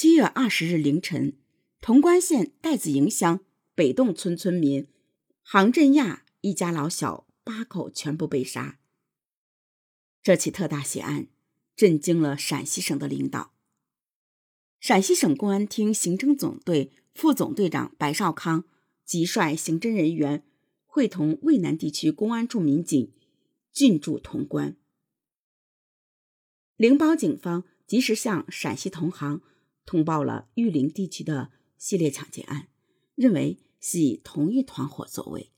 七月二十日凌晨，潼关县戴子营乡北洞村村民杭振亚一家老小八口全部被杀。这起特大血案震惊了陕西省的领导。陕西省公安厅刑侦总队副总队长白少康即率刑侦人员，会同渭南地区公安处民警进驻潼关。灵宝警方及时向陕西同行通报了玉林地区的系列抢劫案，认为系同一团伙所为。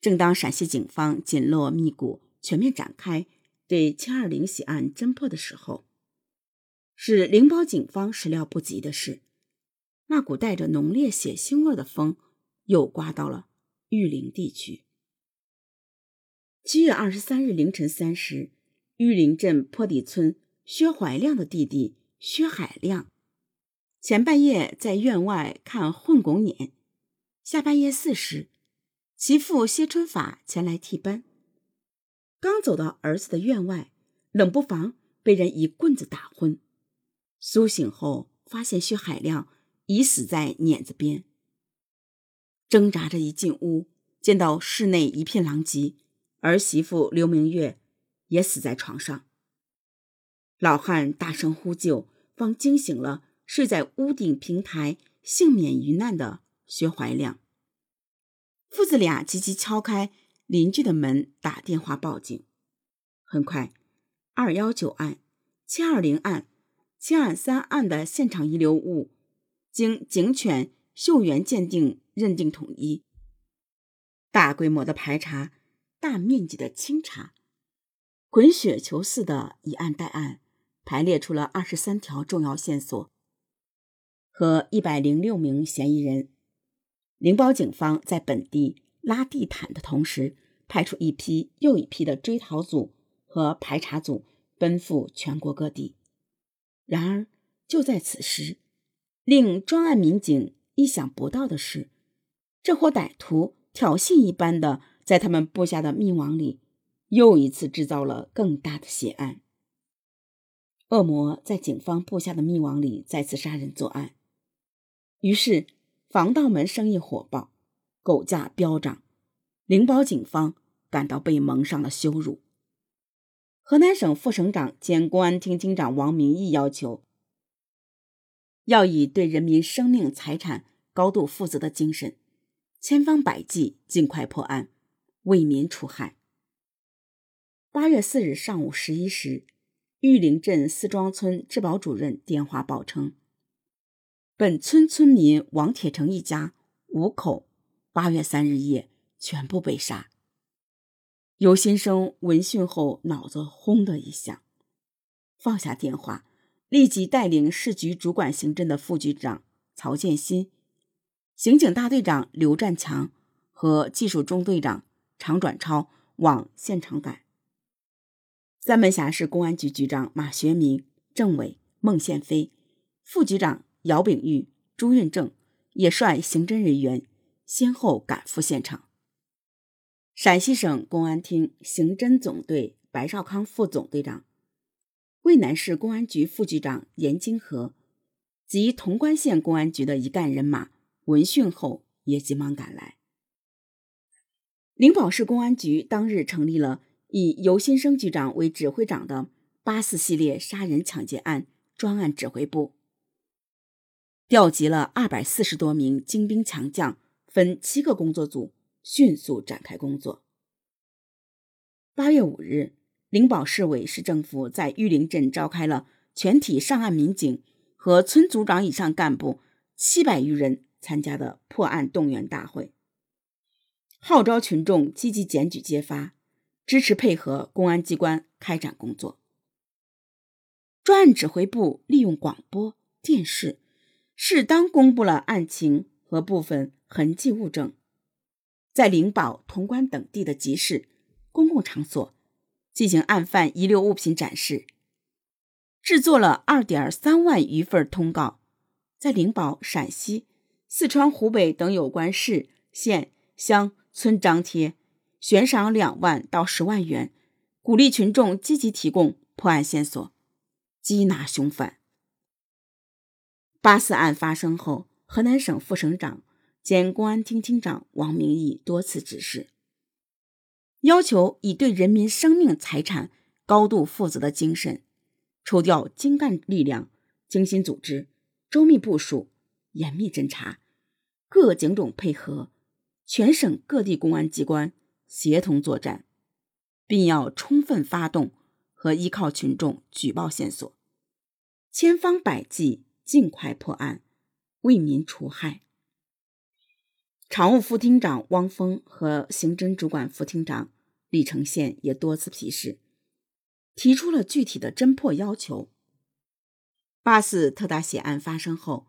正当陕西警方紧锣密鼓、全面展开对七二零血案侦破的时候，使灵宝警方始料不及的是，那股带着浓烈血腥味的风又刮到了玉林地区。七月二十三日凌晨三时，玉林镇坡底村薛怀亮的弟弟薛海亮，前半夜在院外看混拱撵，下半夜四时，其父谢春法前来替班，刚走到儿子的院外，冷不防被人一棍子打昏。苏醒后，发现薛海亮已死在碾子边。挣扎着一进屋，见到室内一片狼藉，儿媳妇刘明月也死在床上。老汉大声呼救，方惊醒了睡在屋顶平台幸免于难的薛怀亮。父子俩急急敲开邻居的门，打电话报警。很快，二幺九案、七二零案。七二三案的现场遗留物，经警犬嗅源鉴定认定统一。大规模的排查，大面积的清查，滚雪球似的以案带案，排列出了二十三条重要线索和一百零六名嫌疑人。灵宝警方在本地拉地毯的同时，派出一批又一批的追逃组和排查组，奔赴全国各地。然而，就在此时，令专案民警意想不到的是，这伙歹徒挑衅一般的在他们布下的密网里，又一次制造了更大的血案。恶魔在警方布下的密网里再次杀人作案，于是防盗门生意火爆，狗价飙涨，灵宝警方感到被蒙上了羞辱。河南省副省长兼公安厅厅长王明义要求，要以对人民生命财产高度负责的精神，千方百计尽快破案，为民除害。八月四日上午十一时，玉林镇四庄村治保主任电话报称，本村村民王铁成一家五口，八月三日夜全部被杀。尤先生闻讯后，脑子轰的一响，放下电话，立即带领市局主管刑侦的副局长曹建新、刑警大队长刘占强和技术中队长常转超往现场赶。三门峡市公安局局长马学明、政委孟宪飞、副局长姚炳玉、朱运正也率刑侦人员先后赶赴现场。陕西省公安厅刑侦总队白少康副总队长、渭南市公安局副局长严金河及潼关县公安局的一干人马闻讯后也急忙赶来。灵宝市公安局当日成立了以尤新生局长为指挥长的八四系列杀人抢劫案专案指挥部，调集了二百四十多名精兵强将，分七个工作组。迅速展开工作。八月五日，灵宝市委市政府在玉林镇召开了全体上岸民警和村组长以上干部七百余人参加的破案动员大会，号召群众积极检举揭发，支持配合公安机关开展工作。专案指挥部利用广播电视，适当公布了案情和部分痕迹物证。在灵宝、潼关等地的集市、公共场所进行案犯遗留物品展示，制作了二点三万余份通告，在灵宝、陕西、四川、湖北等有关市、县、乡村张贴，悬赏两万到十万元，鼓励群众积极提供破案线索，缉拿凶犯。八四案发生后，河南省副省长兼公安厅厅长王明义多次指示，要求以对人民生命财产高度负责的精神，抽调精干力量，精心组织，周密部署，严密侦查，各警种配合，全省各地公安机关协同作战，并要充分发动和依靠群众举报线索，千方百计。尽快破案，为民除害。常务副厅长汪峰和刑侦主管副厅长李承宪也多次批示，提出了具体的侦破要求。八四特大血案发生后，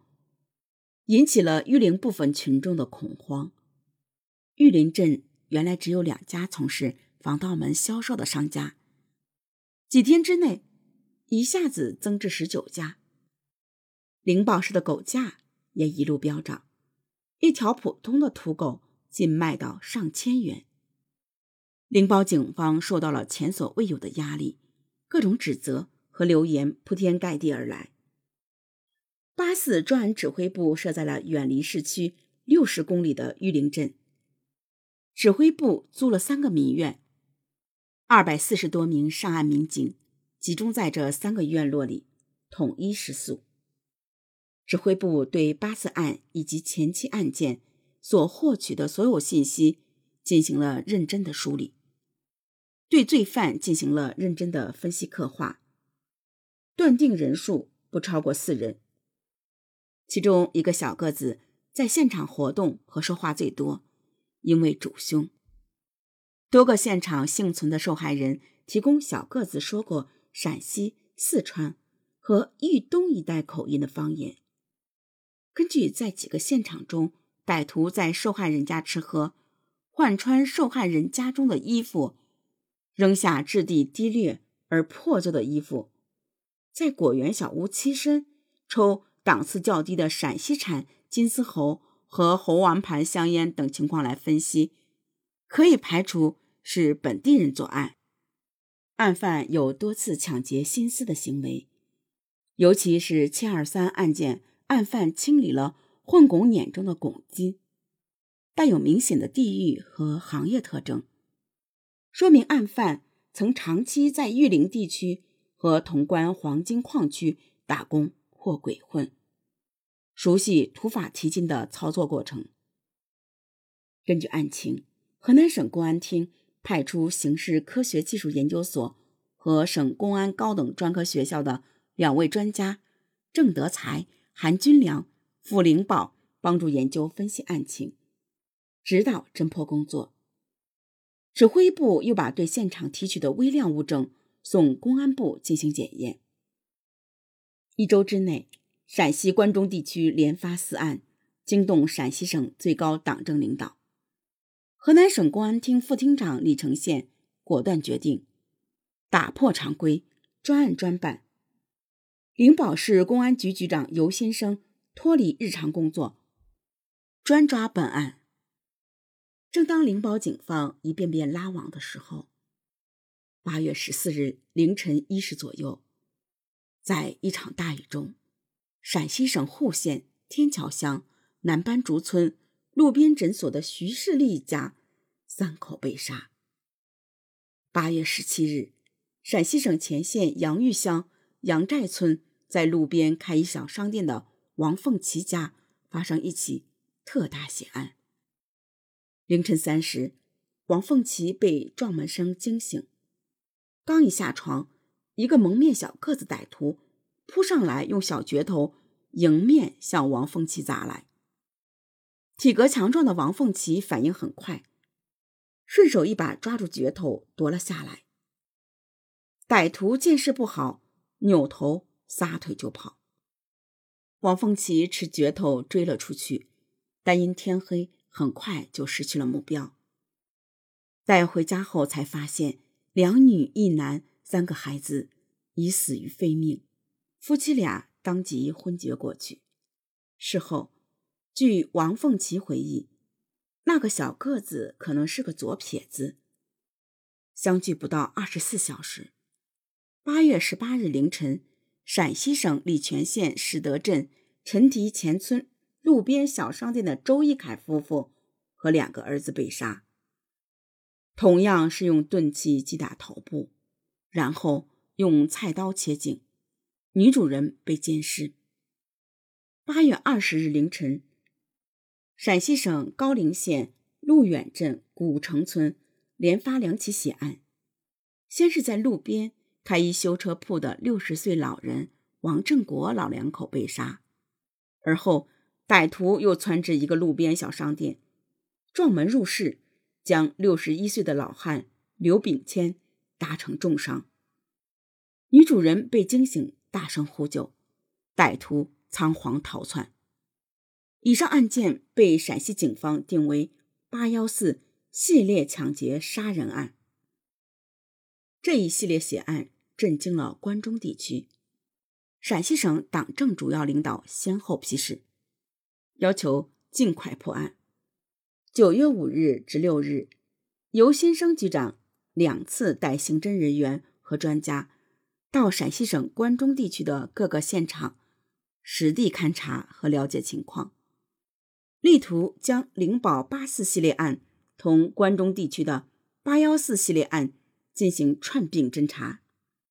引起了玉林部分群众的恐慌。玉林镇原来只有两家从事防盗门销售的商家，几天之内一下子增至十九家。灵宝市的狗价也一路飙涨，一条普通的土狗竟卖到上千元。灵宝警方受到了前所未有的压力，各种指责和流言铺天盖地而来。八四专案指挥部设在了远离市区六十公里的玉林镇，指挥部租了三个民院，二百四十多名上岸民警集中在这三个院落里，统一食宿。指挥部对八次案以及前期案件所获取的所有信息进行了认真的梳理，对罪犯进行了认真的分析刻画，断定人数不超过四人。其中一个小个子在现场活动和说话最多，因为主凶。多个现场幸存的受害人提供小个子说过陕西、四川和豫东一带口音的方言。根据在几个现场中，歹徒在受害人家吃喝，换穿受害人家中的衣服，扔下质地低劣而破旧的衣服，在果园小屋栖身，抽档次较低的陕西产金丝猴和猴王牌香烟等情况来分析，可以排除是本地人作案。案犯有多次抢劫心思的行为，尤其是七二三案件。案犯清理了混汞碾中的汞金，带有明显的地域和行业特征，说明案犯曾长期在玉林地区和潼关黄金矿区打工或鬼混，熟悉土法提金的操作过程。根据案情，河南省公安厅派出刑事科学技术研究所和省公安高等专科学校的两位专家郑德才。韩军良、傅灵宝帮助研究分析案情，指导侦破工作。指挥部又把对现场提取的微量物证送公安部进行检验。一周之内，陕西关中地区连发四案，惊动陕西省最高党政领导。河南省公安厅副厅长李承宪果断决定打破常规，专案专办。灵宝市公安局局长尤先生脱离日常工作，专抓本案。正当灵宝警方一遍遍拉网的时候，八月十四日凌晨一时左右，在一场大雨中，陕西省户县天桥乡南班竹村路边诊所的徐世立家三口被杀。八月十七日，陕西省乾县杨峪乡杨寨村。在路边开一小商店的王凤琪家发生一起特大血案。凌晨三时，王凤琪被撞门声惊醒，刚一下床，一个蒙面小个子歹徒扑上来，用小镢头迎面向王凤琪砸来。体格强壮的王凤琪反应很快，顺手一把抓住镢头夺了下来。歹徒见势不好，扭头。撒腿就跑，王凤琪持镢头追了出去，但因天黑，很快就失去了目标。待回家后，才发现两女一男三个孩子已死于非命，夫妻俩当即昏厥过去。事后，据王凤琪回忆，那个小个子可能是个左撇子。相距不到二十四小时，八月十八日凌晨。陕西省礼泉县始德镇陈堤前村路边小商店的周一凯夫妇和两个儿子被杀，同样是用钝器击打头部，然后用菜刀切颈，女主人被奸尸。八月二十日凌晨，陕西省高陵县路远镇古城村连发两起血案，先是在路边开一修车铺的六十岁老人王振国老两口被杀，而后歹徒又窜至一个路边小商店，撞门入室，将六十一岁的老汉刘炳谦打成重伤。女主人被惊醒，大声呼救，歹徒。仓皇逃窜。以上案件被陕西警方定为“八幺四”系列抢劫杀人案。这一系列血案震惊了关中地区，陕西省党政主要领导先后批示，要求尽快破案。九月五日至六日，由新生局长两次带刑侦人员和专家到陕西省关中地区的各个现场。实地勘查和了解情况，力图将灵宝八四系列案同关中地区的八幺四系列案进行串并侦查。